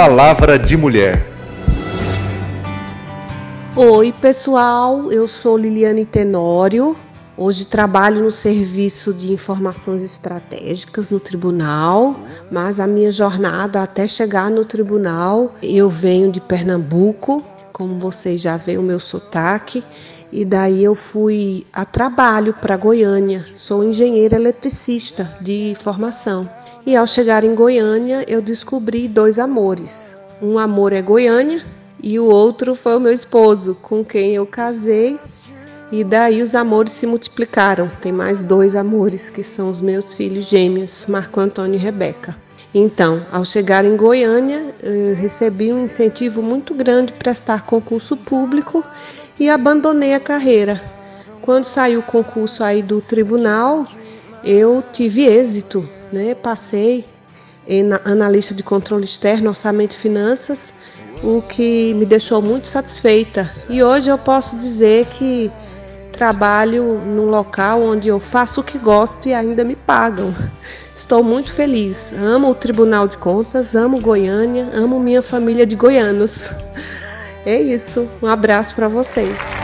Palavra de Mulher. Oi, pessoal, eu sou Liliane Tenório. Hoje trabalho no serviço de informações estratégicas no tribunal, mas a minha jornada até chegar no tribunal, eu venho de Pernambuco, como vocês já veem o meu sotaque, e daí eu fui a trabalho para Goiânia. Sou engenheira eletricista de formação. E ao chegar em Goiânia, eu descobri dois amores. Um amor é Goiânia e o outro foi o meu esposo, com quem eu casei. E daí os amores se multiplicaram. Tem mais dois amores que são os meus filhos gêmeos, Marco Antônio e Rebeca. Então, ao chegar em Goiânia, recebi um incentivo muito grande para prestar concurso público e abandonei a carreira. Quando saiu o concurso aí do tribunal, eu tive êxito, né? Passei em analista de controle externo, orçamento e finanças, o que me deixou muito satisfeita. E hoje eu posso dizer que trabalho num local onde eu faço o que gosto e ainda me pagam. Estou muito feliz. Amo o Tribunal de Contas, amo Goiânia, amo minha família de goianos. É isso. Um abraço para vocês.